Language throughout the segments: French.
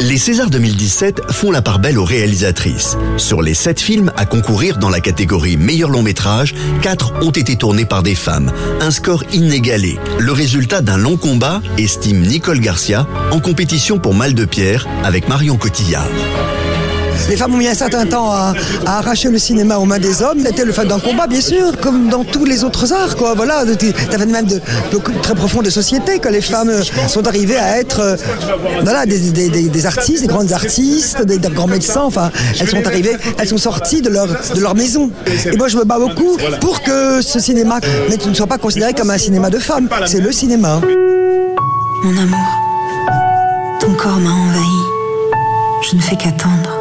Les Césars 2017 font la part belle aux réalisatrices. Sur les 7 films à concourir dans la catégorie meilleur long métrage, 4 ont été tournés par des femmes. Un score inégalé. Le résultat d'un long combat, estime Nicole Garcia, en compétition pour Mal de Pierre avec Marion Cotillard. Les femmes ont mis un certain temps à, arracher le cinéma aux mains des hommes. C'était le fait d'un combat, bien sûr, comme dans tous les autres arts, quoi. Voilà, même de, de, très profond de société que les femmes euh, sont arrivées à être, euh, voilà, des, artistes, des grandes artistes, des, des, grands médecins. Enfin, elles sont arrivées, elles sont sorties de leur de leur maison. Et moi, je me bats beaucoup pour que ce cinéma ne soit pas considéré comme un cinéma de femmes. C'est le cinéma. Mon amour, ton corps m'a envahi. Je ne fais qu'attendre.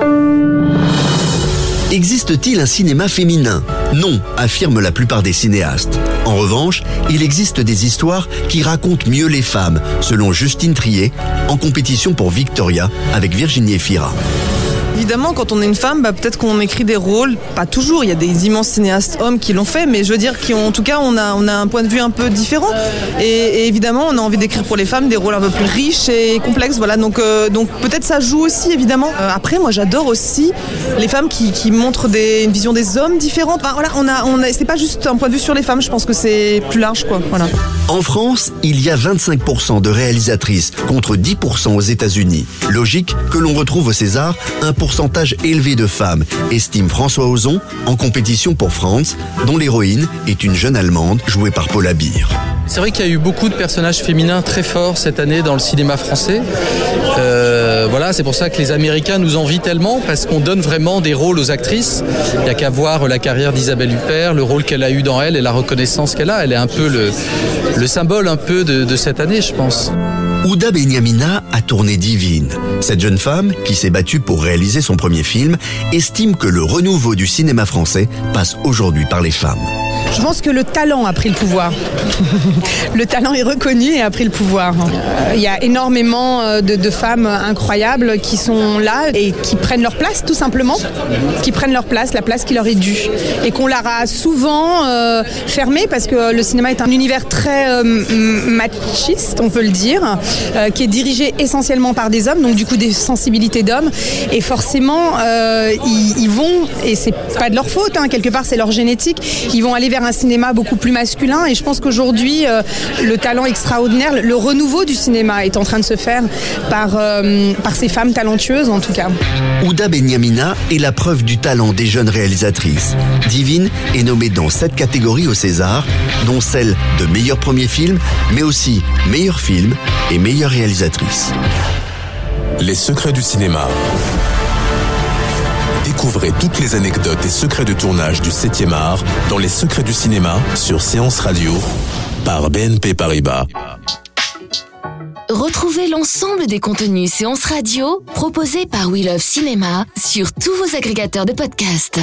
Existe-t-il un cinéma féminin? Non, affirment la plupart des cinéastes. En revanche, il existe des histoires qui racontent mieux les femmes, selon Justine Trier, en compétition pour Victoria avec Virginie Efira. Évidemment, quand on est une femme, bah, peut-être qu'on écrit des rôles, pas toujours, il y a des immenses cinéastes hommes qui l'ont fait, mais je veux dire qu'en tout cas, on a, on a un point de vue un peu différent. Et, évidemment, on a envie d'écrire pour les femmes des rôles un peu plus riches et complexes. Voilà, donc, euh, donc peut-être ça joue aussi, évidemment. Euh, après, moi, j'adore aussi les femmes qui, qui montrent des, une vision des hommes différente. Enfin, voilà, on a, on a, c'est pas juste un point de vue sur les femmes, je pense que c'est plus large, quoi. Voilà. En France, il y a 25% de réalisatrices contre 10% aux États-Unis. Logique que l'on retrouve au César un pourcentage élevé de femmes, estime François Ozon, en compétition pour France, dont l'héroïne est une jeune Allemande jouée par Paula Beer. C'est vrai qu'il y a eu beaucoup de personnages féminins très forts cette année dans le cinéma français. Euh, voilà, c'est pour ça que les Américains nous envient tellement parce qu'on donne vraiment des rôles aux actrices. Il n'y a qu'à voir la carrière d'Isabelle Huppert, le rôle qu'elle a eu dans elle et la reconnaissance qu'elle a. Elle est un peu le, le symbole un peu de cette année, je pense. Ouda Benyamina a tourné Divine. Cette jeune femme, qui s'est battue pour réaliser son premier film, estime que le renouveau du cinéma français passe aujourd'hui par les femmes. Je pense que le talent a pris le pouvoir. le talent est reconnu et a pris le pouvoir. Il y a énormément de, de, femmes incroyables qui sont là et qui prennent leur place tout simplement, qui prennent leur place, la place qui leur est due. Et qu'on leur a souvent euh, fermée parce que le cinéma est un univers très euh, machiste, on peut le dire, euh, qui est dirigé essentiellement par des hommes, donc du coup des sensibilités d'hommes. Et forcément, ils, ils, vont, et c'est pas de leur faute, hein, quelque part c'est leur génétique, ils vont aller vers un cinéma beaucoup plus masculin et je pense qu'aujourd'hui euh, le talent extraordinaire, le renouveau du cinéma est en train de se faire par, euh, par ces femmes talentueuses en tout cas. Ouda Benyamina est la preuve du talent des jeunes réalisatrices. Divine est nommée dans sept catégories au César, dont celle de meilleur premier film, mais aussi meilleur film et meilleure réalisatrice. Les secrets du cinéma. Découvrez toutes les anecdotes et secrets de tournage du 7e art dans Les secrets du cinéma sur Séance Radio par BNP Paribas. Retrouvez l'ensemble des contenus Séance Radio proposés par We Love Cinéma sur tous vos agrégateurs de podcasts.